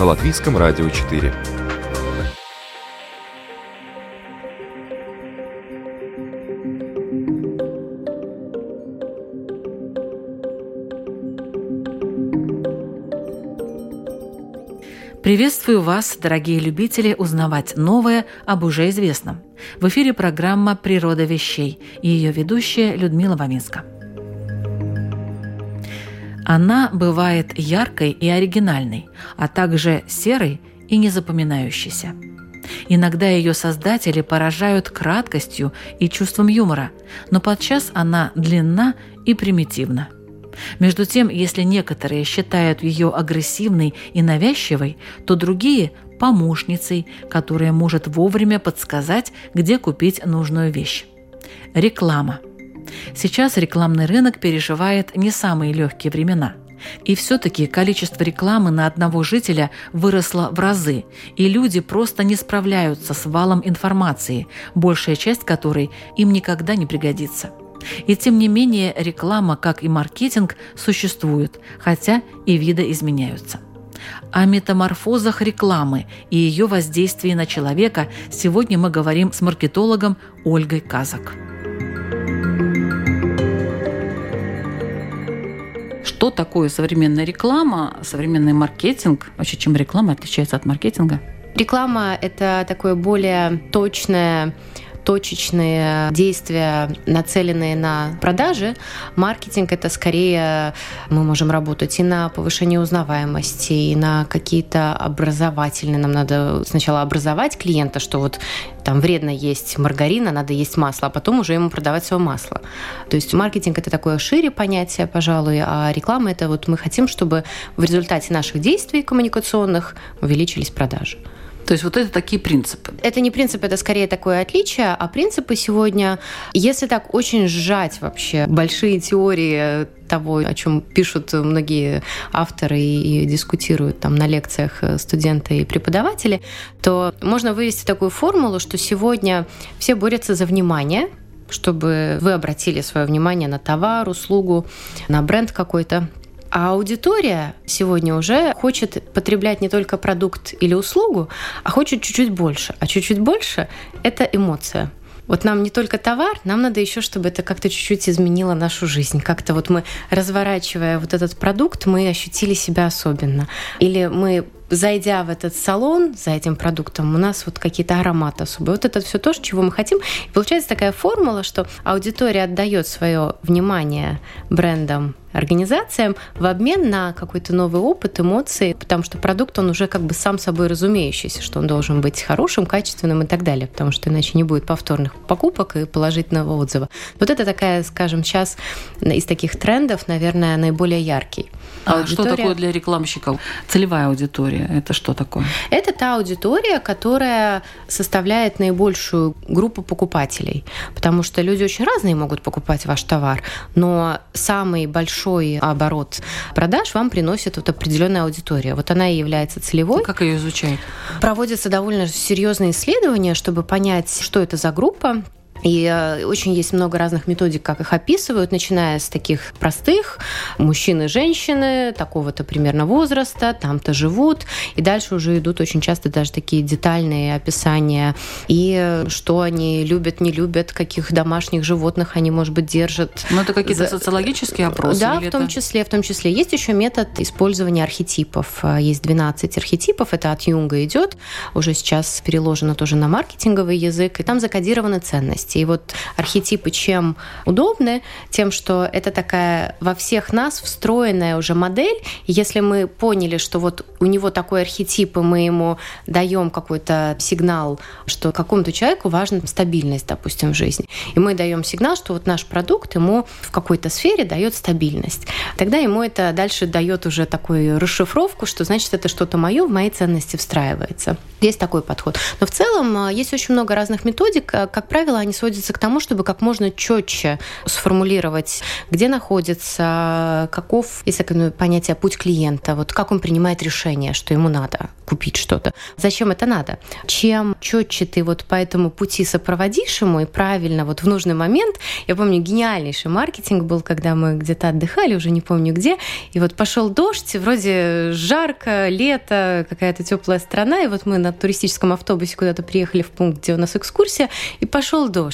на Латвийском радио 4. Приветствую вас, дорогие любители, узнавать новое об уже известном. В эфире программа «Природа вещей» и ее ведущая Людмила Ваминска. Она бывает яркой и оригинальной, а также серой и незапоминающейся. Иногда ее создатели поражают краткостью и чувством юмора, но подчас она длинна и примитивна. Между тем, если некоторые считают ее агрессивной и навязчивой, то другие – помощницей, которая может вовремя подсказать, где купить нужную вещь. Реклама – Сейчас рекламный рынок переживает не самые легкие времена. И все-таки количество рекламы на одного жителя выросло в разы, и люди просто не справляются с валом информации, большая часть которой им никогда не пригодится. И тем не менее реклама, как и маркетинг, существует, хотя и виды изменяются. О метаморфозах рекламы и ее воздействии на человека сегодня мы говорим с маркетологом Ольгой Казак. Что такое современная реклама, современный маркетинг? Вообще, чем реклама отличается от маркетинга? Реклама – это такое более точное точечные действия, нацеленные на продажи. Маркетинг – это скорее мы можем работать и на повышение узнаваемости, и на какие-то образовательные. Нам надо сначала образовать клиента, что вот там вредно есть маргарина, надо есть масло, а потом уже ему продавать свое масло. То есть маркетинг это такое шире понятие, пожалуй, а реклама это вот мы хотим, чтобы в результате наших действий коммуникационных увеличились продажи. То есть вот это такие принципы. Это не принцип, это скорее такое отличие, а принципы сегодня, если так очень сжать вообще большие теории того, о чем пишут многие авторы и дискутируют там на лекциях студенты и преподаватели, то можно вывести такую формулу, что сегодня все борются за внимание, чтобы вы обратили свое внимание на товар, услугу, на бренд какой-то. А аудитория сегодня уже хочет потреблять не только продукт или услугу, а хочет чуть-чуть больше. А чуть-чуть больше – это эмоция. Вот нам не только товар, нам надо еще, чтобы это как-то чуть-чуть изменило нашу жизнь. Как-то вот мы, разворачивая вот этот продукт, мы ощутили себя особенно. Или мы зайдя в этот салон за этим продуктом, у нас вот какие-то ароматы особые. Вот это все то, чего мы хотим. И получается такая формула, что аудитория отдает свое внимание брендам организациям в обмен на какой-то новый опыт, эмоции, потому что продукт, он уже как бы сам собой разумеющийся, что он должен быть хорошим, качественным и так далее, потому что иначе не будет повторных покупок и положительного отзыва. Вот это такая, скажем, сейчас из таких трендов, наверное, наиболее яркий. А аудитория... что такое для рекламщиков? Целевая аудитория – это что такое? Это та аудитория, которая составляет наибольшую группу покупателей, потому что люди очень разные могут покупать ваш товар, но самый большой оборот продаж вам приносит вот определенная аудитория. Вот она и является целевой. Как ее изучают? Проводятся довольно серьезные исследования, чтобы понять, что это за группа, и э, очень есть много разных методик, как их описывают, начиная с таких простых мужчины, женщины, такого-то примерно возраста, там-то живут, и дальше уже идут очень часто даже такие детальные описания, и э, что они любят, не любят, каких домашних животных они, может быть, держат. Ну, это какие-то За... социологические опросы? Да, в том это... числе, в том числе. Есть еще метод использования архетипов. Э, есть 12 архетипов, это от Юнга идет, уже сейчас переложено тоже на маркетинговый язык, и там закодированы ценности месте. И вот архетипы чем удобны? Тем, что это такая во всех нас встроенная уже модель. И если мы поняли, что вот у него такой архетип, и мы ему даем какой-то сигнал, что какому-то человеку важна стабильность, допустим, в жизни. И мы даем сигнал, что вот наш продукт ему в какой-то сфере дает стабильность. Тогда ему это дальше дает уже такую расшифровку, что значит это что-то мое в моей ценности встраивается. Есть такой подход. Но в целом э, есть очень много разных методик. Э, как правило, они сводятся к тому, чтобы как можно четче сформулировать, где находится, каков, есть такое понятие путь клиента, вот как он принимает решение, что ему надо купить что-то. Зачем это надо? Чем четче ты вот по этому пути сопроводишь ему и правильно вот в нужный момент. Я помню, гениальнейший маркетинг был, когда мы где-то отдыхали, уже не помню где, и вот пошел дождь, вроде жарко, лето, какая-то теплая страна, и вот мы на туристическом автобусе куда-то приехали в пункт, где у нас экскурсия, и пошел дождь.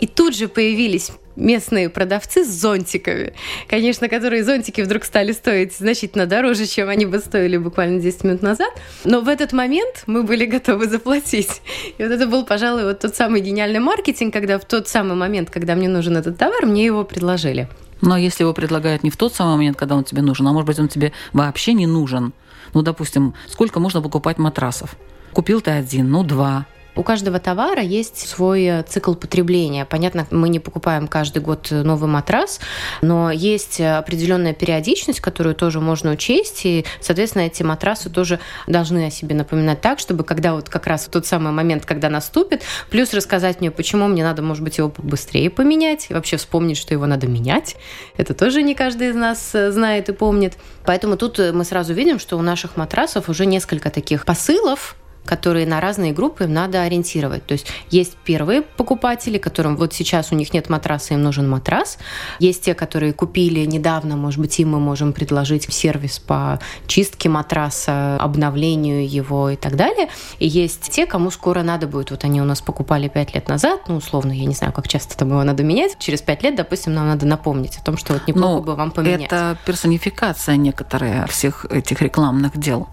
И тут же появились местные продавцы с зонтиками, конечно, которые зонтики вдруг стали стоить значительно дороже, чем они бы стоили буквально 10 минут назад. Но в этот момент мы были готовы заплатить. И вот это был, пожалуй, вот тот самый гениальный маркетинг, когда в тот самый момент, когда мне нужен этот товар, мне его предложили. Но если его предлагают не в тот самый момент, когда он тебе нужен, а может быть, он тебе вообще не нужен. Ну, допустим, сколько можно покупать матрасов? Купил ты один, ну, два. У каждого товара есть свой э, цикл потребления. Понятно, мы не покупаем каждый год новый матрас, но есть определенная периодичность, которую тоже можно учесть, и, соответственно, эти матрасы тоже должны о себе напоминать так, чтобы когда вот как раз тот самый момент, когда наступит, плюс рассказать мне, почему мне надо, может быть, его быстрее поменять, и вообще вспомнить, что его надо менять. Это тоже не каждый из нас э, знает и помнит. Поэтому тут э, мы сразу видим, что у наших матрасов уже несколько таких посылов, которые на разные группы им надо ориентировать. То есть есть первые покупатели, которым вот сейчас у них нет матраса, им нужен матрас. Есть те, которые купили недавно, может быть, им мы можем предложить сервис по чистке матраса, обновлению его и так далее. И есть те, кому скоро надо будет. Вот они у нас покупали пять лет назад, ну, условно, я не знаю, как часто там его надо менять. Через пять лет, допустим, нам надо напомнить о том, что вот неплохо ну, бы вам поменять. Это персонификация некоторая всех этих рекламных дел.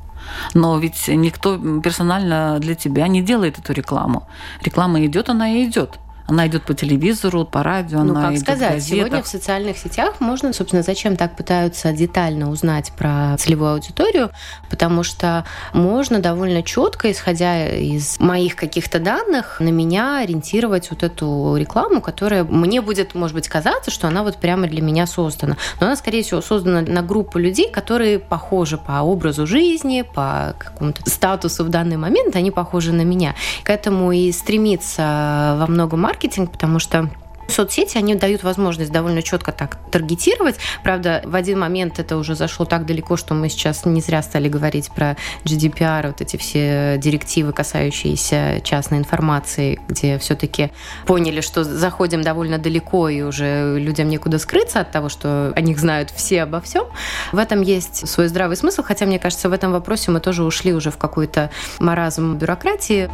Но ведь никто персонально для тебя не делает эту рекламу. Реклама идет, она и идет. Она идет по телевизору, по радио, ну, она как идет сказать, в газетах. сегодня в социальных сетях можно, собственно, зачем так пытаются детально узнать про целевую аудиторию, потому что можно довольно четко, исходя из моих каких-то данных, на меня ориентировать вот эту рекламу, которая мне будет, может быть, казаться, что она вот прямо для меня создана. Но она, скорее всего, создана на группу людей, которые похожи по образу жизни, по какому-то статусу в данный момент, они похожи на меня. К этому и стремится во многом маркетинг, маркетинг, потому что Соцсети, они дают возможность довольно четко так таргетировать. Правда, в один момент это уже зашло так далеко, что мы сейчас не зря стали говорить про GDPR, вот эти все директивы, касающиеся частной информации, где все-таки поняли, что заходим довольно далеко, и уже людям некуда скрыться от того, что о них знают все обо всем. В этом есть свой здравый смысл, хотя, мне кажется, в этом вопросе мы тоже ушли уже в какой-то маразм бюрократии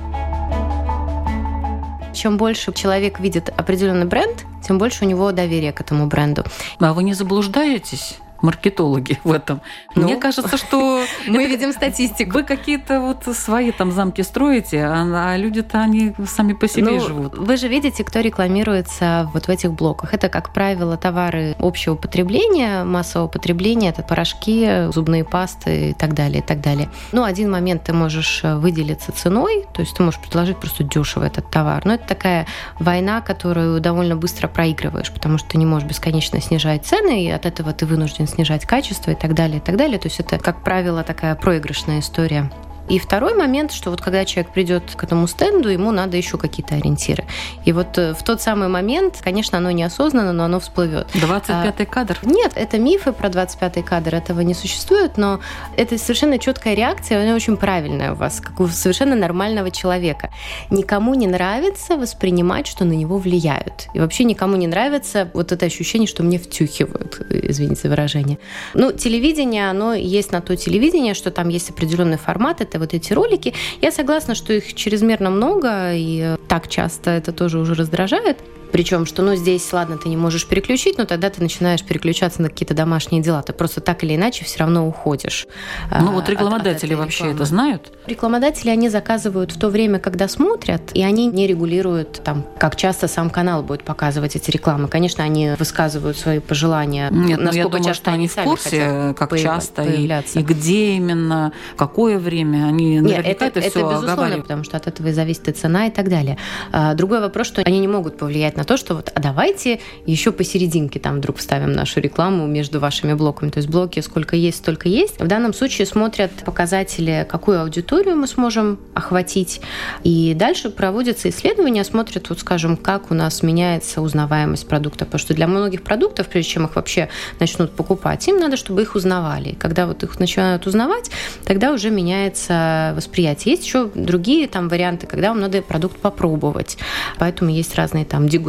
чем больше человек видит определенный бренд, тем больше у него доверия к этому бренду. А вы не заблуждаетесь? Маркетологи в этом. Ну, Мне кажется, что мы видим статистику. Вы какие-то вот свои там замки строите, а, а люди-то они сами по себе ну, живут. Вы же видите, кто рекламируется вот в этих блоках. Это, как правило, товары общего потребления, массового потребления, это порошки, зубные пасты и так далее, и так далее. Ну, один момент ты можешь э, выделиться ценой, то есть ты можешь предложить просто дешево этот товар. Но это такая война, которую довольно быстро проигрываешь, потому что ты не можешь бесконечно снижать цены, и от этого ты вынужден снижать качество и так далее, и так далее. То есть это, как правило, такая проигрышная история. И второй момент, что вот когда человек придет к этому стенду, ему надо еще какие-то ориентиры. И вот э, в тот самый момент, конечно, оно неосознанно, но оно всплывет. 25-й а, кадр? Нет, это мифы про 25-й кадр, этого не существует, но это совершенно четкая реакция, она очень правильная у вас, как у совершенно нормального человека. Никому не нравится воспринимать, что на него влияют. И вообще никому не нравится вот это ощущение, что мне втюхивают, извините за выражение. Ну, телевидение, оно есть на то телевидение, что там есть определенный формат, это вот эти ролики. Я согласна, что их чрезмерно много, и так часто это тоже уже раздражает. Причем, что, ну, здесь, ладно, ты не можешь переключить, но тогда ты начинаешь переключаться на какие-то домашние дела. Ты просто так или иначе все равно уходишь. Ну, вот рекламодатели от, от вообще это знают? Рекламодатели, они заказывают в то время, когда смотрят, и они не регулируют, там, как часто сам канал будет показывать эти рекламы. Конечно, они высказывают свои пожелания. Нет, ну, я думаю, что они в курсе, как часто и, и где именно, какое время. Они Нет, это, это, это безусловно, потому что от этого и зависит и цена и так далее. А, другой вопрос, что они не могут повлиять на то, что вот, а давайте еще посерединке там вдруг вставим нашу рекламу между вашими блоками. То есть блоки сколько есть, столько есть. В данном случае смотрят показатели, какую аудиторию мы сможем охватить. И дальше проводятся исследования, смотрят, вот скажем, как у нас меняется узнаваемость продукта. Потому что для многих продуктов, прежде чем их вообще начнут покупать, им надо, чтобы их узнавали. И когда вот их начинают узнавать, тогда уже меняется восприятие. Есть еще другие там варианты, когда вам надо продукт попробовать. Поэтому есть разные там дегустации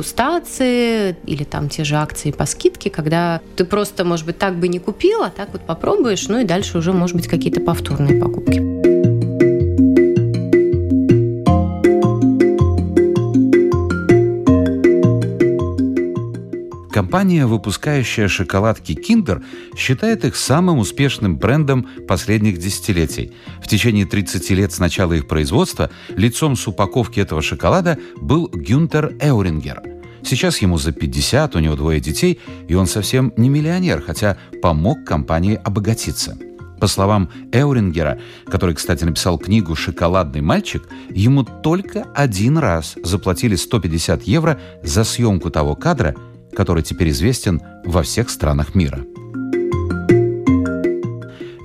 или там те же акции по скидке, когда ты просто, может быть, так бы не купила, так вот попробуешь, ну и дальше уже, может быть, какие-то повторные покупки. Компания, выпускающая шоколадки Kinder, считает их самым успешным брендом последних десятилетий. В течение 30 лет с начала их производства лицом с упаковки этого шоколада был Гюнтер Эурингер. Сейчас ему за 50, у него двое детей, и он совсем не миллионер, хотя помог компании обогатиться. По словам Эурингера, который, кстати, написал книгу «Шоколадный мальчик», ему только один раз заплатили 150 евро за съемку того кадра, который теперь известен во всех странах мира.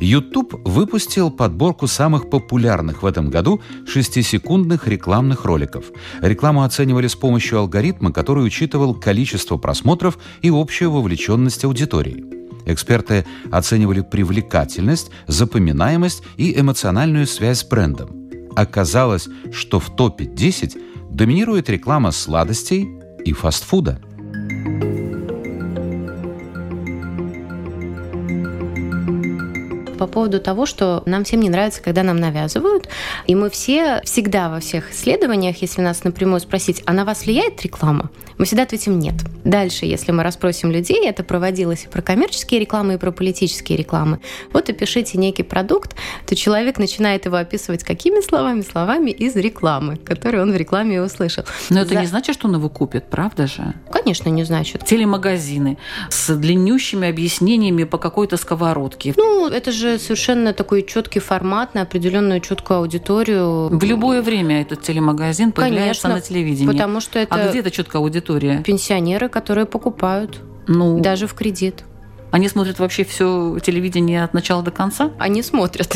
YouTube выпустил подборку самых популярных в этом году шестисекундных рекламных роликов. Рекламу оценивали с помощью алгоритма, который учитывал количество просмотров и общую вовлеченность аудитории. Эксперты оценивали привлекательность, запоминаемость и эмоциональную связь с брендом. Оказалось, что в топе 10 доминирует реклама сладостей и фастфуда – по поводу того, что нам всем не нравится, когда нам навязывают. И мы все всегда во всех исследованиях, если нас напрямую спросить, а на вас влияет реклама? Мы всегда ответим нет. Дальше, если мы расспросим людей, это проводилось и про коммерческие рекламы, и про политические рекламы. Вот и пишите некий продукт, то человек начинает его описывать какими словами? Словами из рекламы, которые он в рекламе услышал. Но это За... не значит, что он его купит, правда же? Конечно, не значит. Телемагазины с длиннющими объяснениями по какой-то сковородке. Ну, это же совершенно такой четкий формат на определенную четкую аудиторию. В любое время этот телемагазин появляется Конечно, на телевидении. Потому что это... А где эта четкая аудитория? Пенсионеры, которые покупают. Ну, даже в кредит. Они смотрят вообще все телевидение от начала до конца? Они смотрят.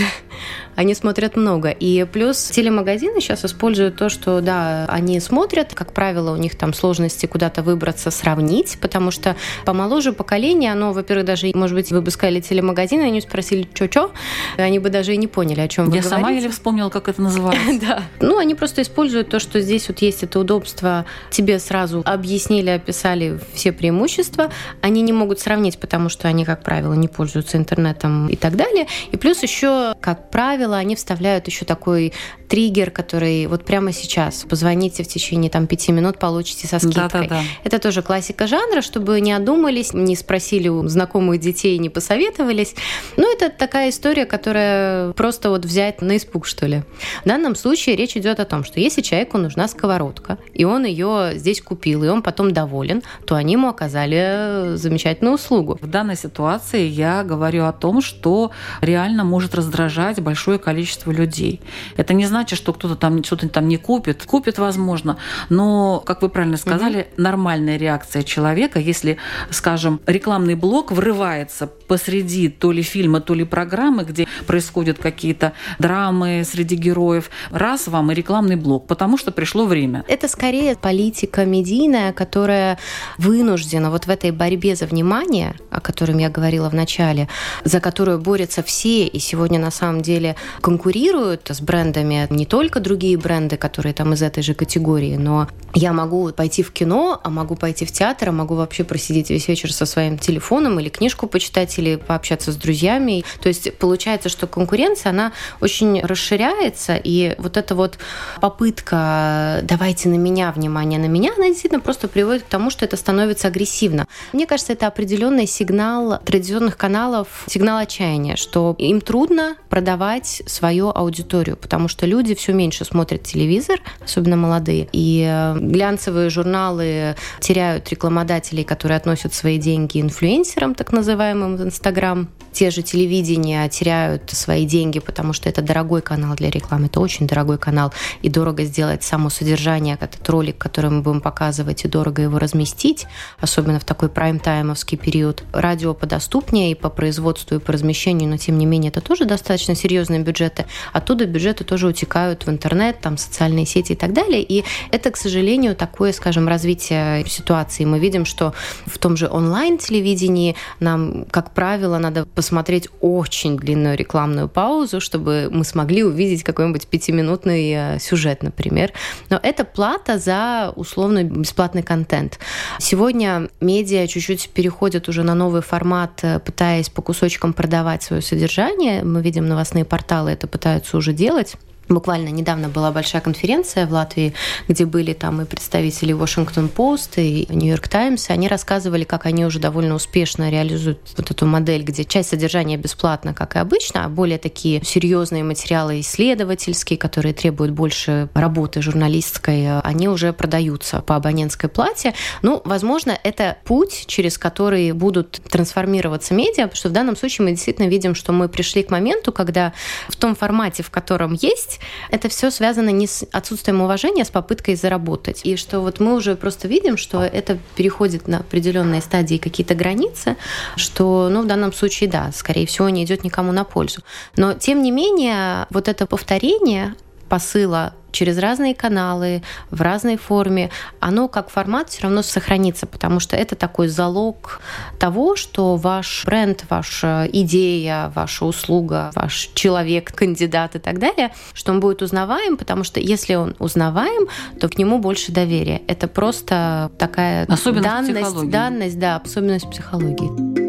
Они смотрят много. И плюс телемагазины сейчас используют то, что, да, они смотрят, как правило, у них там сложности куда-то выбраться, сравнить, потому что помоложе поколение, оно, во-первых, даже, может быть, вы бы сказали телемагазин, они спросили, что-что, они бы даже и не поняли, о чем вы Я говорите. сама еле вспомнила, как это называется. Да. Ну, они просто используют то, что здесь вот есть это удобство, тебе сразу объяснили, описали все преимущества, они не могут сравнить, потому что они, как правило, не пользуются интернетом и так далее. И плюс еще, как правило, они вставляют еще такой триггер, который вот прямо сейчас позвоните в течение там пяти минут, получите со скидкой. Да, да, да. Это тоже классика жанра, чтобы не одумались, не спросили у знакомых детей, не посоветовались. Ну, это такая история, которая просто вот взять на испуг, что ли. В данном случае речь идет о том, что если человеку нужна сковородка, и он ее здесь купил, и он потом доволен, то они ему оказали замечательную услугу. В данной ситуации я говорю о том, что реально может раздражать большое количество людей. Это не значит, что кто-то там что-то там не купит. Купит, возможно. Но, как вы правильно сказали, угу. нормальная реакция человека, если, скажем, рекламный блок врывается посреди то ли фильма, то ли программы, где происходят какие-то драмы среди героев, раз вам и рекламный блок, потому что пришло время. Это скорее политика медийная, которая вынуждена вот в этой борьбе за внимание, о котором я говорила в начале, за которую борются все, и сегодня на самом деле конкурируют с брендами не только другие бренды, которые там из этой же категории, но я могу пойти в кино, а могу пойти в театр, а могу вообще просидеть весь вечер со своим телефоном или книжку почитать, или пообщаться с друзьями. То есть получается, что конкуренция, она очень расширяется, и вот эта вот попытка «давайте на меня внимание, на меня», она действительно просто приводит к тому, что это становится агрессивно. Мне кажется, это определенный сигнал традиционных каналов, сигнал отчаяния, что им трудно продавать свою аудиторию, потому что люди все меньше смотрят телевизор, особенно молодые, и э, глянцевые журналы теряют рекламодателей, которые относят свои деньги инфлюенсерам, так называемым, в Инстаграм. Те же телевидения теряют свои деньги, потому что это дорогой канал для рекламы, это очень дорогой канал, и дорого сделать само содержание, этот ролик, который мы будем показывать, и дорого его разместить, особенно в такой прайм-таймовский период. Радио подоступнее и по производству, и по размещению, но тем не менее это тоже достаточно серьезные бюджеты. Оттуда бюджеты тоже утекают в интернет, там социальные сети и так далее. И это, к сожалению, такое, скажем, развитие ситуации. Мы видим, что в том же онлайн-телевидении нам, как правило, надо посмотреть очень длинную рекламную паузу, чтобы мы смогли увидеть какой-нибудь пятиминутный э, сюжет, например. Но это плата за условно бесплатный контент. Сегодня медиа чуть-чуть переходят уже на новый формат, э, пытаясь по кусочкам продавать свое содержание. Мы видим новостные порталы это пытаются уже делать. Буквально недавно была большая конференция в Латвии, где были там и представители Washington Post и Times. И они рассказывали, как они уже довольно успешно реализуют вот эту модель, где часть содержания бесплатна, как и обычно, а более такие серьезные материалы исследовательские, которые требуют больше работы журналистской, они уже продаются по абонентской плате. Ну, возможно, это путь, через который будут трансформироваться медиа, потому что в данном случае мы действительно видим, что мы пришли к моменту, когда в том формате, в котором есть, есть это все связано не с отсутствием уважения, а с попыткой заработать. И что вот мы уже просто видим, что это переходит на определенные стадии какие-то границы, что, ну, в данном случае, да, скорее всего, не идет никому на пользу. Но, тем не менее, вот это повторение посыла через разные каналы, в разной форме, оно как формат все равно сохранится, потому что это такой залог того, что ваш бренд, ваша идея, ваша услуга, ваш человек, кандидат и так далее, что он будет узнаваем, потому что если он узнаваем, то к нему больше доверия. Это просто такая особенность данность, психологии. данность, да, особенность психологии.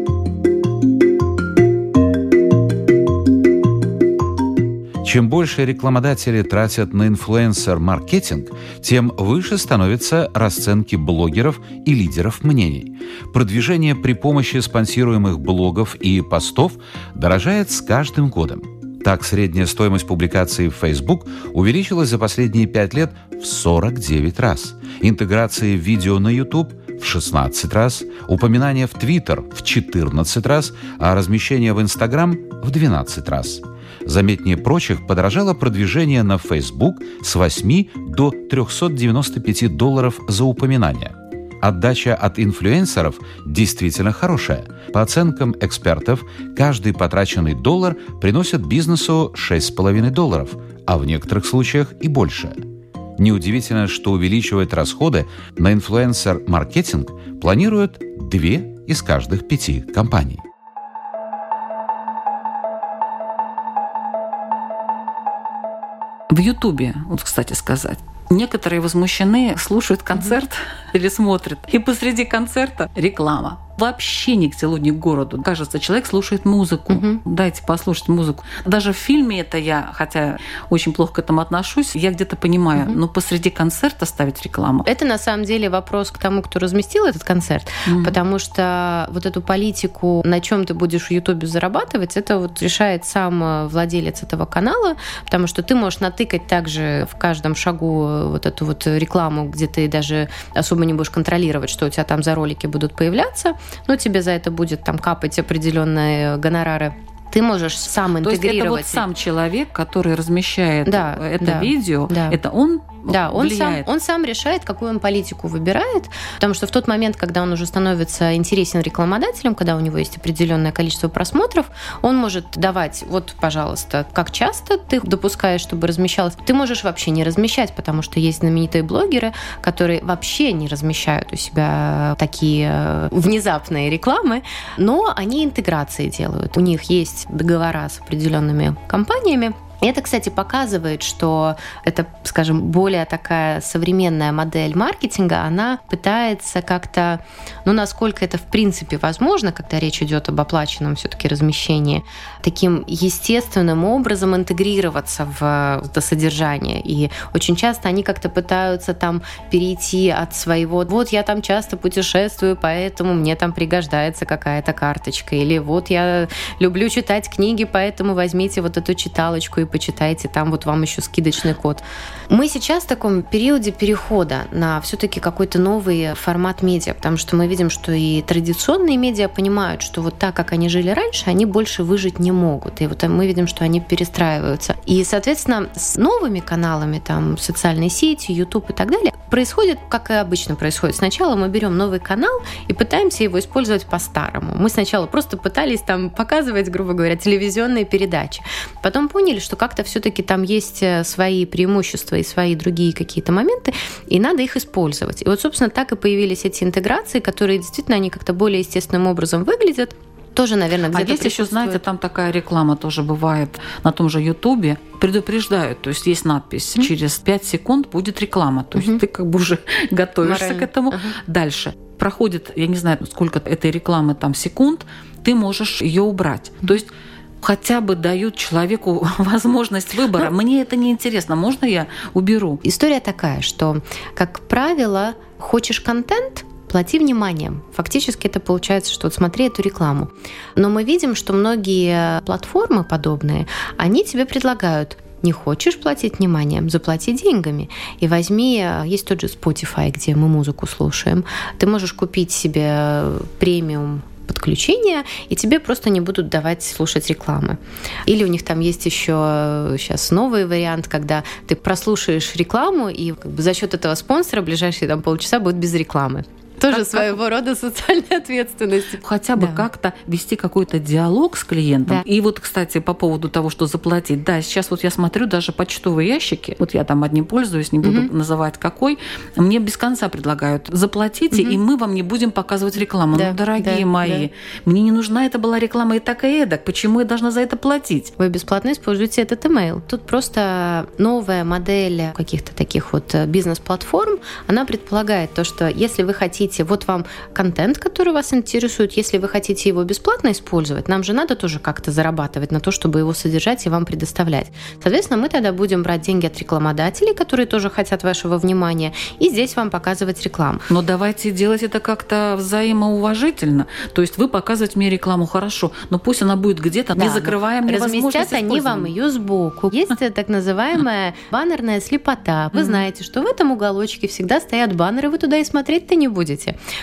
Чем больше рекламодатели тратят на инфлюенсер-маркетинг, тем выше становятся расценки блогеров и лидеров мнений. Продвижение при помощи спонсируемых блогов и постов дорожает с каждым годом. Так, средняя стоимость публикации в Facebook увеличилась за последние пять лет в 49 раз. Интеграции видео на YouTube в 16 раз, упоминания в Twitter в 14 раз, а размещение в Instagram в 12 раз – Заметнее прочих подорожало продвижение на Facebook с 8 до 395 долларов за упоминание. Отдача от инфлюенсеров действительно хорошая. По оценкам экспертов, каждый потраченный доллар приносит бизнесу 6,5 долларов, а в некоторых случаях и больше. Неудивительно, что увеличивать расходы на инфлюенсер-маркетинг планируют две из каждых пяти компаний. В Ютубе, вот, кстати сказать, некоторые возмущены, слушают концерт mm-hmm. или смотрят, и посреди концерта реклама вообще ни к селу, ни к городу. Кажется, человек слушает музыку. Угу. Дайте послушать музыку. Даже в фильме это я, хотя очень плохо к этому отношусь, я где-то понимаю, угу. но посреди концерта ставить рекламу. Это на самом деле вопрос к тому, кто разместил этот концерт, угу. потому что вот эту политику, на чем ты будешь в Ютубе зарабатывать, это вот решает сам э, владелец этого канала, потому что ты можешь натыкать также в каждом шагу э, вот эту вот рекламу, где ты даже особо не будешь контролировать, что у тебя там за ролики будут появляться но тебе за это будет там капать определенные гонорары ты можешь сам интегрировать. То есть это вот сам человек, который размещает да, это да, видео, да. это он Да, он сам, он сам решает, какую он политику выбирает, потому что в тот момент, когда он уже становится интересен рекламодателем, когда у него есть определенное количество просмотров, он может давать, вот, пожалуйста, как часто ты допускаешь, чтобы размещалось. Ты можешь вообще не размещать, потому что есть знаменитые блогеры, которые вообще не размещают у себя такие э, внезапные рекламы, но они интеграции делают. У них есть договора с определенными компаниями, это, кстати, показывает, что это, скажем, более такая современная модель маркетинга, она пытается как-то, ну, насколько это в принципе возможно, когда речь идет об оплаченном все-таки размещении, таким естественным образом интегрироваться в это содержание. И очень часто они как-то пытаются там перейти от своего, вот я там часто путешествую, поэтому мне там пригождается какая-то карточка, или вот я люблю читать книги, поэтому возьмите вот эту читалочку и почитайте, там вот вам еще скидочный код. Мы сейчас в таком периоде перехода на все-таки какой-то новый формат медиа, потому что мы видим, что и традиционные медиа понимают, что вот так, как они жили раньше, они больше выжить не могут. И вот мы видим, что они перестраиваются. И, соответственно, с новыми каналами, там, социальной сети, YouTube и так далее, происходит, как и обычно происходит. Сначала мы берем новый канал и пытаемся его использовать по-старому. Мы сначала просто пытались там показывать, грубо говоря, телевизионные передачи. Потом поняли, что как-то все-таки там есть э, свои преимущества и свои другие какие-то моменты, и надо их использовать. И вот, собственно, так и появились эти интеграции, которые действительно они как-то более естественным образом выглядят, тоже, наверное, А где-то есть еще, знаете, там такая реклама тоже бывает на том же Ютубе. Предупреждают, то есть есть надпись, через 5 секунд будет реклама. То есть Мгм. ты как бы уже готовишься Морально. к этому. Ага. Дальше. Проходит, я не знаю, сколько этой рекламы там секунд, ты можешь ее убрать. То есть хотя бы дают человеку возможность выбора. Мне это не интересно. Можно я уберу? История такая, что, как правило, хочешь контент, плати вниманием. Фактически это получается, что вот смотри эту рекламу. Но мы видим, что многие платформы подобные, они тебе предлагают не хочешь платить вниманием, заплати деньгами. И возьми, э, есть тот же Spotify, где мы музыку слушаем. Ты можешь купить себе премиум подключение, и тебе просто не будут давать слушать рекламы. Или у них там есть еще сейчас новый вариант, когда ты прослушаешь рекламу, и как бы за счет этого спонсора ближайшие там полчаса будет без рекламы. Тоже Как- своего рода социальная ответственность. хотя бы Да. как-то вести какой-то диалог с клиентом. Да. И вот, кстати, по поводу того, что заплатить. Да, сейчас вот я смотрю даже почтовые ящики. Вот я там одним пользуюсь, не буду Мгм. называть какой. Мне без конца предлагают. Заплатите, Мгм. и мы вам не будем показывать рекламу. Да, ну, дорогие да, мои, мне не нужна эта была реклама и так и эдак. Почему я должна за это платить? Вы бесплатно используете этот email. Тут просто новая модель каких-то таких вот э, бизнес-платформ, она предполагает то, что если вы хотите, вот вам контент, который вас интересует, если вы хотите его бесплатно использовать, нам же надо тоже как-то зарабатывать на то, чтобы его содержать и вам предоставлять. Соответственно, мы тогда будем брать деньги от рекламодателей, которые тоже хотят вашего внимания, и здесь вам показывать рекламу. Но давайте делать это как-то взаимоуважительно. То есть вы показываете мне рекламу хорошо, но пусть она будет где-то, не Да, закрывая мне возможность они вам ее сбоку. Есть э, так называемая баннерная слепота. Вы знаете, что в этом уголочке всегда стоят баннеры, вы туда и смотреть-то не будете.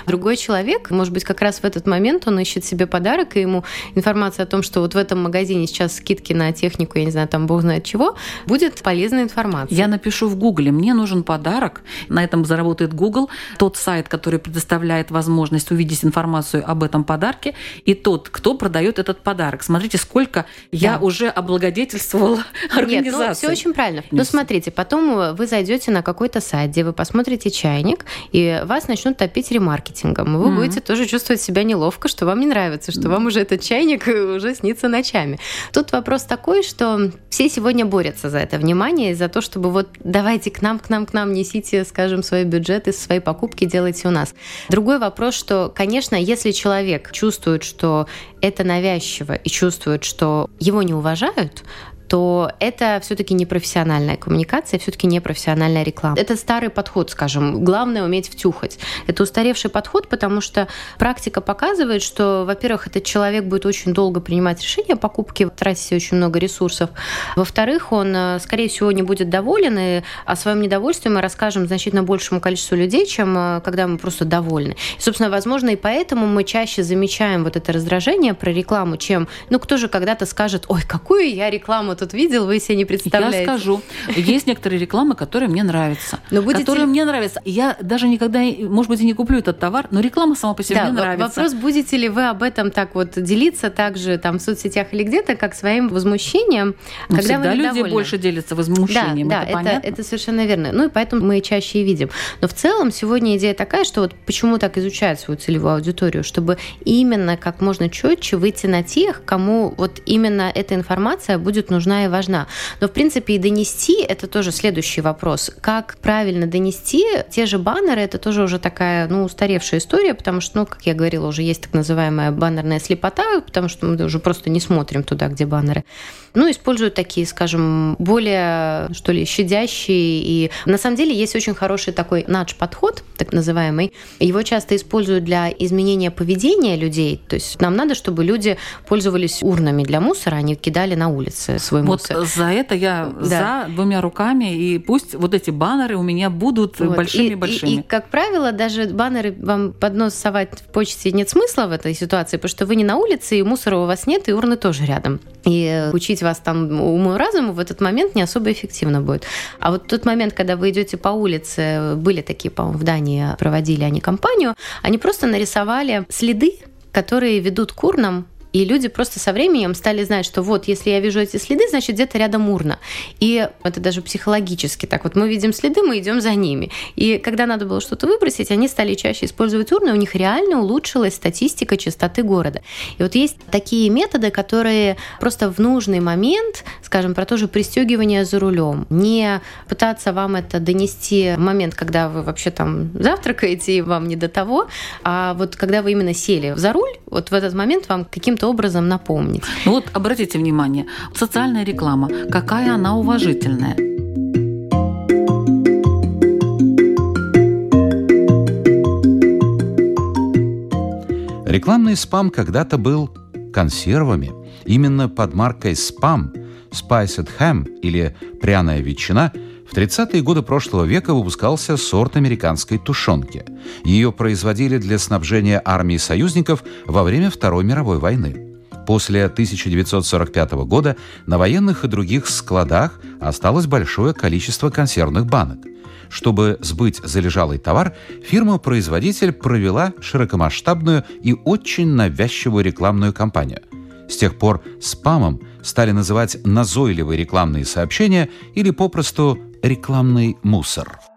Другой человек, может быть, как раз в этот момент он ищет себе подарок, и ему информация о том, что вот в этом магазине сейчас скидки на технику, я не знаю, там бог знает чего, будет полезная информация. Я напишу в Гугле, мне нужен подарок, на этом заработает Google, тот сайт, который предоставляет возможность увидеть информацию об этом подарке, и тот, кто продает этот подарок. Смотрите, сколько я Да. уже облагодетельствовала Нет, организацию. ну, все очень правильно. Все. смотрите, потом э, вы зайдете на какой-то сайт, где вы посмотрите чайник, и вас начнут топить ремаркетингом. И вы Мгм. будете тоже чувствовать себя неловко, что вам не нравится, что вам уже этот чайник э, уже снится ночами. Тут вопрос такой, что все сегодня борются за это внимание, и за то, чтобы вот давайте к нам, к нам, к нам, несите, скажем, свои бюджеты, свои покупки делайте у нас. Другой вопрос, что, конечно, если человек чувствует, что это навязчиво и чувствует, что его не уважают, то это все-таки не профессиональная коммуникация, все-таки не профессиональная реклама. Это старый подход, скажем. Главное уметь втюхать. Это устаревший подход, потому что практика показывает, что, во-первых, этот человек будет очень долго принимать решение о покупке, тратить очень много ресурсов. Во-вторых, он, э, скорее всего, не будет доволен, и о своем недовольстве мы расскажем значительно большему количеству людей, чем э, когда мы просто довольны. И, собственно, возможно, и поэтому мы чаще замечаем вот это раздражение про рекламу, чем, ну, кто же когда-то скажет, ой, какую я рекламу рекламу тут видел, вы себе не представляете. Я скажу. Есть некоторые рекламы, которые мне нравятся. Но будете... Которые мне нравятся. Я даже никогда, может быть, и не куплю этот товар, но реклама сама по себе да, мне нравится. Вопрос, будете ли вы об этом так вот делиться также там в соцсетях или где-то, как своим возмущением, но когда всегда вы люди больше делятся возмущением. Да, это, да это, это совершенно верно. Ну и поэтому мы чаще и видим. Но в целом сегодня идея такая, что вот почему так изучают свою целевую аудиторию, чтобы именно как можно четче выйти на тех, кому вот именно эта информация будет нужна и важна. Но в принципе и донести это тоже следующий вопрос. Как правильно донести те же баннеры, это тоже уже такая, ну, устаревшая история, потому что, ну, как я говорила, уже есть так называемая баннерная слепота, потому что мы уже просто не смотрим туда, где баннеры. Ну, используют такие, скажем, более, что ли, щадящие. И на самом деле есть очень хороший такой надж-подход, так называемый. Его часто используют для изменения поведения людей. То есть нам надо, чтобы люди пользовались урнами для мусора, они кидали на улице свой вот мусор. за это я да. за двумя руками, и пусть вот эти баннеры у меня будут вот. большими-большими. И, и, и, как правило, даже баннеры вам под нос совать в почте нет смысла в этой ситуации, потому что вы не на улице, и мусора у вас нет, и урны тоже рядом. И учить вас там уму-разуму в этот момент не особо эффективно будет. А вот тот момент, когда вы идете по улице, были такие, по-моему, в Дании проводили они кампанию, они просто нарисовали следы, которые ведут к урнам и люди просто со временем стали знать, что вот, если я вижу эти следы, значит, где-то рядом урна. И это даже психологически так. Вот мы видим следы, мы идем за ними. И когда надо было что-то выбросить, они стали чаще использовать урны, у них реально улучшилась статистика чистоты города. И вот есть такие методы, которые просто в нужный момент, скажем, про то же пристегивание за рулем, не пытаться вам это донести в момент, когда вы вообще там завтракаете, и вам не до того, а вот когда вы именно сели за руль, вот в этот момент вам каким-то каким-то образом напомнить. Ну вот обратите внимание, социальная реклама, какая она уважительная. Рекламный спам когда-то был консервами. Именно под маркой «Спам» Spiced Ham или «Пряная ветчина» В 30-е годы прошлого века выпускался сорт американской тушенки. Ее производили для снабжения армии союзников во время Второй мировой войны. После 1945 года на военных и других складах осталось большое количество консервных банок. Чтобы сбыть залежалый товар, фирма-производитель провела широкомасштабную и очень навязчивую рекламную кампанию. С тех пор спамом стали называть назойливые рекламные сообщения или попросту рекламный мусор.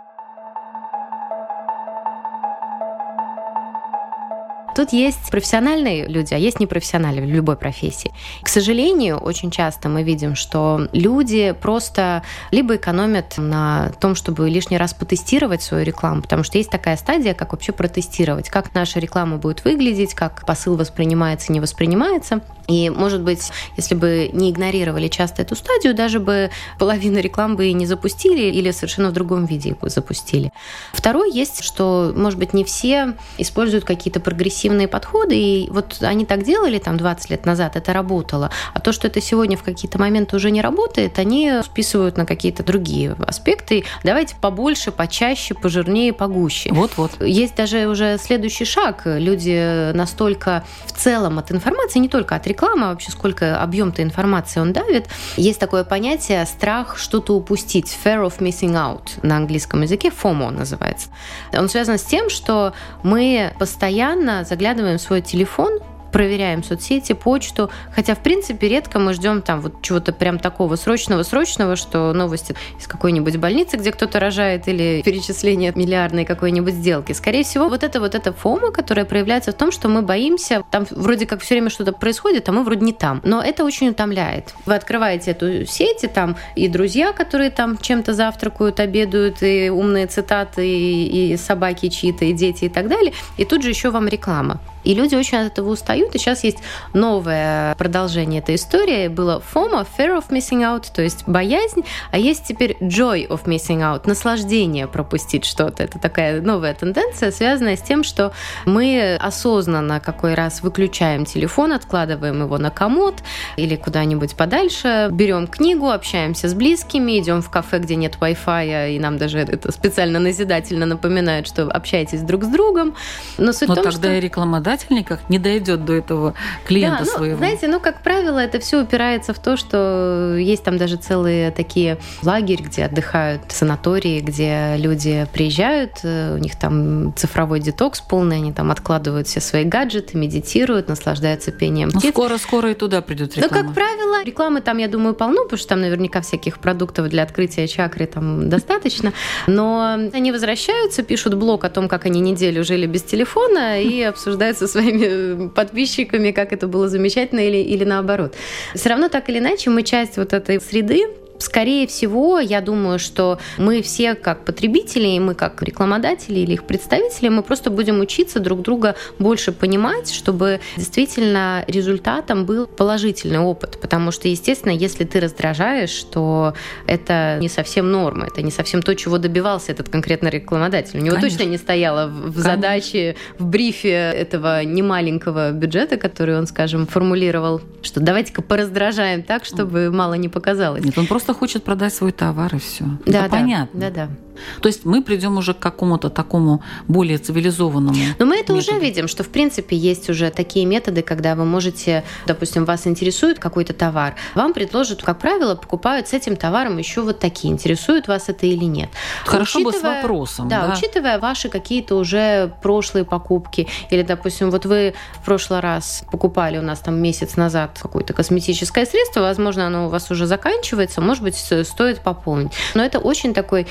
Тут есть профессиональные люди, а есть непрофессиональные в любой профессии. К сожалению, очень часто мы видим, что люди просто либо экономят на том, чтобы лишний раз потестировать свою рекламу, потому что есть такая стадия, как вообще протестировать, как наша реклама будет выглядеть, как посыл воспринимается, не воспринимается. И, может быть, если бы не игнорировали часто эту стадию, даже бы половину реклам бы и не запустили или совершенно в другом виде запустили. Второй есть, что, может быть, не все используют какие-то прогрессивные подходы, и вот они так делали там 20 лет назад, это работало. А то, что это сегодня в какие-то моменты уже не работает, они списывают на какие-то другие аспекты. Давайте побольше, почаще, пожирнее, погуще. Вот-вот. Есть даже уже следующий шаг. Люди настолько в целом от информации, не только от рекламы, реклама, вообще сколько объем-то информации он давит. Есть такое понятие страх что-то упустить, fear of missing out на английском языке, FOMO называется. Он связан с тем, что мы постоянно заглядываем в свой телефон, проверяем соцсети, почту, хотя, в принципе, редко мы ждем там вот чего-то прям такого срочного-срочного, что новости из какой-нибудь больницы, где кто-то рожает, или перечисление миллиардной какой-нибудь сделки. Скорее всего, вот это вот эта фома, которая проявляется в том, что мы боимся, там вроде как все время что-то происходит, а мы вроде не там. Но это очень утомляет. Вы открываете эту сеть, и там и друзья, которые там чем-то завтракают, обедают, и умные цитаты, и, и собаки чьи-то, и дети, и так далее. И тут же еще вам реклама. И люди очень от этого устают. И сейчас есть новое продолжение этой истории. Было FOMO, Fear of Missing Out, то есть боязнь, а есть теперь Joy of Missing Out, наслаждение пропустить что-то. Это такая новая тенденция, связанная с тем, что мы осознанно какой раз выключаем телефон, откладываем его на комод или куда-нибудь подальше, берем книгу, общаемся с близкими, идем в кафе, где нет Wi-Fi, и нам даже это специально назидательно напоминают, что общайтесь друг с другом. Но суть Но в том, тогда что... и рекламодатель рекламодатель никак не дойдет до этого клиента да, ну, своего. Знаете, ну, как правило, это все упирается в то, что есть там даже целые такие лагерь, где отдыхают санатории, где люди приезжают, э, у них там цифровой детокс полный, они там откладывают все свои гаджеты, медитируют, наслаждаются пением ну, скоро-скоро и туда придет реклама. Ну, как правило, рекламы там, я думаю, полно, потому что там наверняка всяких продуктов для открытия чакры там достаточно. Но они возвращаются, пишут блог о том, как они неделю жили без телефона и обсуждают со своими подписчиками, как это было замечательно или, или наоборот. Все равно так или иначе мы часть вот этой среды, Скорее всего, я думаю, что мы все как потребители, и мы как рекламодатели или их представители, мы просто будем учиться друг друга больше понимать, чтобы действительно результатом был положительный опыт. Потому что, естественно, если ты раздражаешь, то это не совсем норма, это не совсем то, чего добивался этот конкретно рекламодатель. У него Конечно. точно не стояло в Конечно. задаче, в брифе этого немаленького бюджета, который он, скажем, формулировал, что давайте-ка пораздражаем так, чтобы мало не показалось. Нет, он просто просто хочет продать свой товар и все. Да, Это да, понятно. Да, да. То есть мы придем уже к какому-то такому более цивилизованному. Но мы это методу. уже видим, что в принципе есть уже такие методы, когда вы можете, допустим, вас интересует какой-то товар, вам предложат, как правило, покупают с этим товаром еще вот такие. Интересует вас это или нет? Хорошо учитывая, бы с вопросом. Да, да, учитывая ваши какие-то уже прошлые покупки, или, допустим, вот вы в прошлый раз покупали у нас там месяц назад какое-то косметическое средство, возможно, оно у вас уже заканчивается, может быть, стоит пополнить. Но это очень такой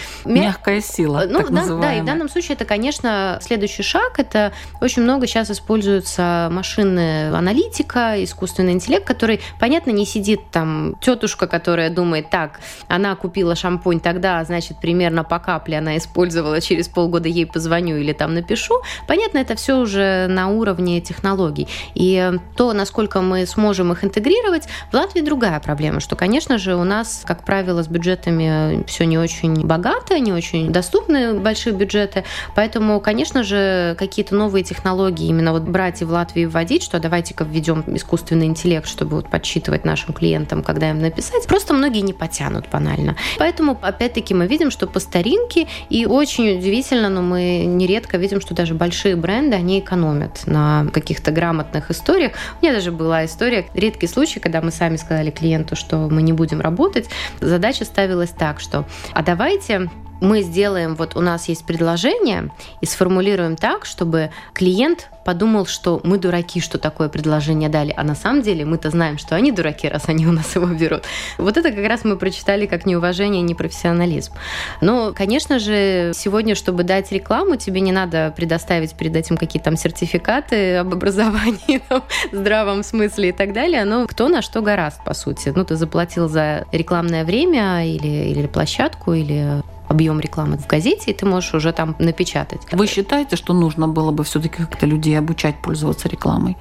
мягкая сила. Ну, так да, да, и в данном случае это, конечно, следующий шаг. Это очень много сейчас используется машинная аналитика, искусственный интеллект, который, понятно, не сидит там тетушка, которая думает, так, она купила шампунь тогда, значит, примерно по капле она использовала, через полгода ей позвоню или там напишу. Понятно, это все уже на уровне технологий. И то, насколько мы сможем их интегрировать, в Латвии другая проблема, что, конечно же, у нас, как правило, с бюджетами все не очень богато, не очень очень доступны большие бюджеты, поэтому, конечно же, какие-то новые технологии именно вот брать и в Латвии вводить, что давайте-ка введем искусственный интеллект, чтобы вот подсчитывать нашим клиентам, когда им написать, просто многие не потянут банально. Поэтому, опять-таки, мы видим, что по старинке, и очень удивительно, но мы нередко видим, что даже большие бренды, они экономят на каких-то грамотных историях. У меня даже была история, редкий случай, когда мы сами сказали клиенту, что мы не будем работать. Задача ставилась так, что а давайте мы сделаем, вот у нас есть предложение, и сформулируем так, чтобы клиент подумал, что мы дураки, что такое предложение дали, а на самом деле мы-то знаем, что они дураки, раз они у нас его берут. Вот это как раз мы прочитали как неуважение непрофессионализм. Но, конечно же, сегодня, чтобы дать рекламу, тебе не надо предоставить перед этим какие-то там сертификаты об образовании, там, здравом смысле и так далее. Но кто на что гораст, по сути. Ну, ты заплатил за рекламное время или, или площадку, или объем рекламы в газете, и ты можешь уже там напечатать. Вы считаете, что нужно было бы все-таки как-то людей обучать пользоваться рекламой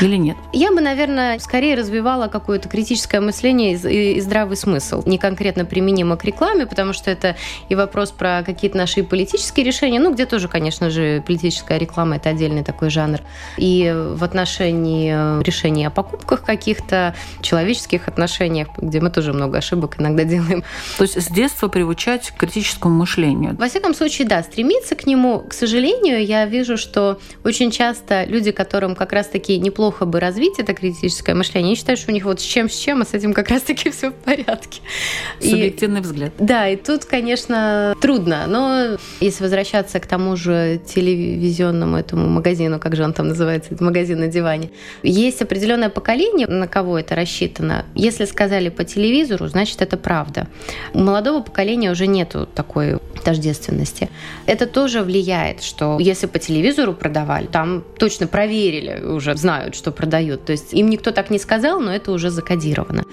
или нет? Я бы, наверное, скорее развивала какое-то критическое мышление и, здравый смысл, не конкретно применимо к рекламе, потому что это и вопрос про какие-то наши политические решения, ну, где тоже, конечно же, политическая реклама – это отдельный такой жанр. И в отношении решений о покупках каких-то, человеческих отношениях, где мы тоже много ошибок иногда делаем. То есть с детства приучать к критическому критическому мышлению. Во всяком случае, да, стремиться к нему. К сожалению, я вижу, что очень часто люди, которым как раз-таки неплохо бы развить это критическое мышление, они считают, что у них вот с чем с чем, а с этим как раз-таки все в порядке. Субъективный и, взгляд. Да, и тут, конечно, трудно. Но если возвращаться к тому же телевизионному этому магазину, как же он там называется, это магазин на диване, есть определенное поколение, на кого это рассчитано. Если сказали по телевизору, значит, это правда. У молодого поколения уже нету такой тождественности. Это тоже влияет, что если по телевизору продавали, там точно проверили, уже знают, что продают. То есть им никто так не сказал, но это уже закодировано.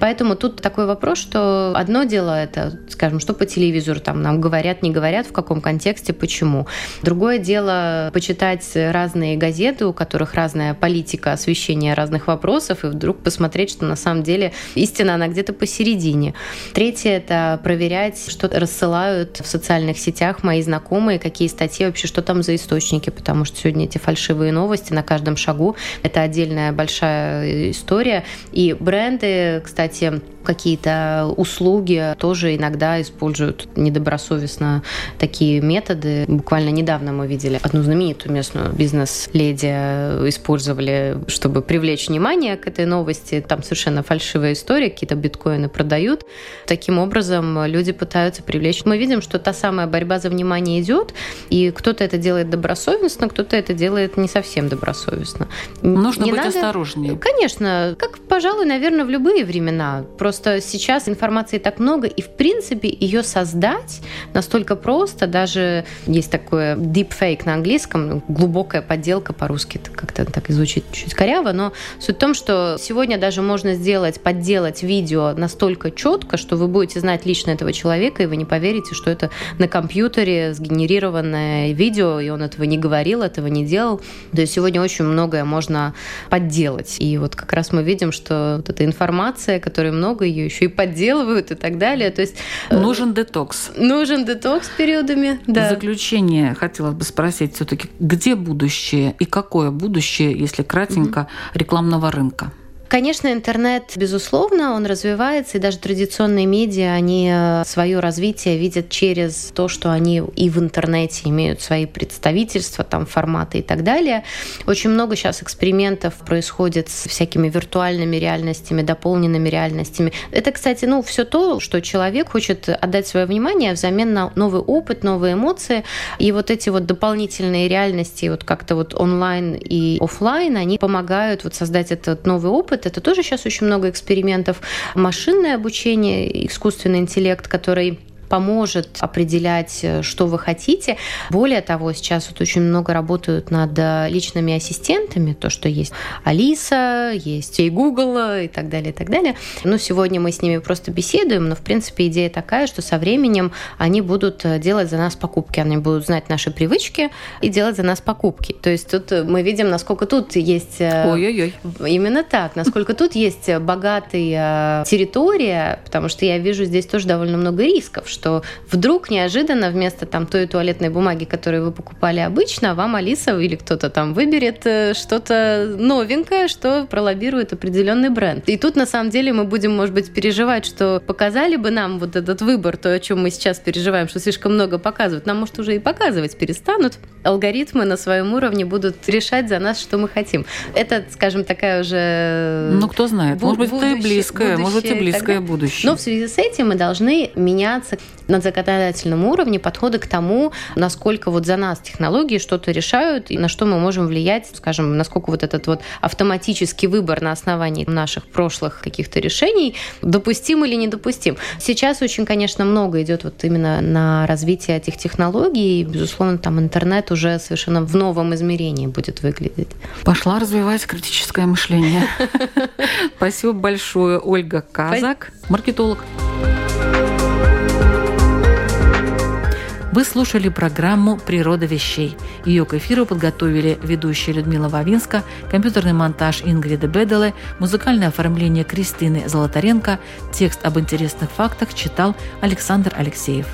Поэтому тут такой вопрос, что одно дело это, скажем, что по телевизору там нам говорят, не говорят, в каком контексте, почему. Другое дело почитать разные газеты, у которых разная политика освещения разных вопросов, и вдруг посмотреть, что на самом деле истина, она где-то посередине. Третье — это проверять, что рассылают в социальных сетях мои знакомые, какие статьи вообще, что там за источники, потому что сегодня эти фальшивые новости на каждом шагу. Это отдельная большая история. И бренды, кстати, какие-то услуги тоже иногда используют недобросовестно такие методы. Буквально недавно мы видели одну знаменитую местную бизнес-леди использовали, чтобы привлечь внимание к этой новости. Там совершенно фальшивая история, какие-то биткоины продают. Таким образом люди пытаются привлечь. Мы видим, что та самая борьба за внимание идет, и кто-то это делает добросовестно, кто-то это делает не совсем добросовестно. Нужно не быть надо... осторожнее. Конечно, как, пожалуй, наверное, в любые времена. Просто сейчас информации так много, и, в принципе, ее создать настолько просто. Даже есть такое deepfake на английском, глубокая подделка по-русски, как-то так и звучит чуть коряво, но суть в том, что сегодня даже можно сделать, подделать видео настолько четко, что вы будете знать лично этого человека, и вы не поверите, что это на компьютере сгенерированное видео, и он этого не говорил, этого не делал. То есть сегодня очень многое можно подделать. И вот как раз мы видим, что вот эта информация, которой много, ее еще и подделывают и так далее. То есть э, нужен детокс. Нужен детокс периодами. Да. В заключение хотелось бы спросить все-таки, где будущее и какое будущее, если кратенько, рекламного рынка? Конечно, интернет, безусловно, он развивается, и даже традиционные медиа, они э, свое развитие видят через то, что они и в интернете имеют свои представительства, там, форматы и так далее. Очень много сейчас экспериментов происходит с всякими виртуальными реальностями, дополненными реальностями. Это, кстати, ну, все то, что человек хочет отдать свое внимание взамен на новый опыт, новые эмоции. И вот эти вот дополнительные реальности, вот как-то вот онлайн и офлайн, они помогают вот создать этот новый опыт, это тоже сейчас очень много экспериментов. Машинное обучение, искусственный интеллект, который поможет определять, э, что вы хотите. Более того, сейчас вот очень много работают над э, личными ассистентами, то, что есть Алиса, есть и Google и так далее, и так далее. Ну, сегодня мы с ними просто беседуем, но, в принципе, идея такая, что со временем они будут э, делать за нас покупки, они будут знать наши привычки и делать за нас покупки. То есть тут мы видим, насколько тут есть... Ой-ой-ой. Именно так, насколько тут есть богатая территория, потому что я вижу здесь тоже довольно много рисков, что вдруг неожиданно вместо там той туалетной бумаги, которую вы покупали обычно, вам Алиса или кто-то там выберет э, что-то новенькое, что пролоббирует определенный бренд. И тут на самом деле мы будем, может быть, переживать, что показали бы нам вот этот выбор, то, о чем мы сейчас переживаем, что слишком много показывают, нам, может, уже и показывать перестанут. Алгоритмы на своем уровне будут решать за нас, что мы хотим. Это, скажем, такая уже... Ну, кто знает. Может быть, это и близкое, может быть, и близкое будущее. Но в связи с этим мы должны меняться на законодательном уровне подходы к тому, насколько вот за нас технологии что-то решают и на что мы можем влиять, скажем, насколько вот этот вот автоматический выбор на основании наших прошлых каких-то решений допустим или недопустим. Сейчас очень, конечно, много идет вот именно на развитие этих технологий, и, безусловно, там интернет уже совершенно в новом измерении будет выглядеть. Пошла развивать критическое мышление. Спасибо большое, Ольга Казак, маркетолог. Вы слушали программу «Природа вещей». Ее к эфиру подготовили ведущая Людмила Вавинска, компьютерный монтаж Ингрида Беделе, музыкальное оформление Кристины Золотаренко, текст об интересных фактах читал Александр Алексеев.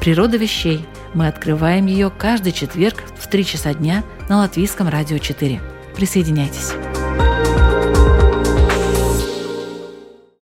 «Природа вещей». Мы открываем ее каждый четверг в 3 часа дня на Латвийском радио 4. Присоединяйтесь.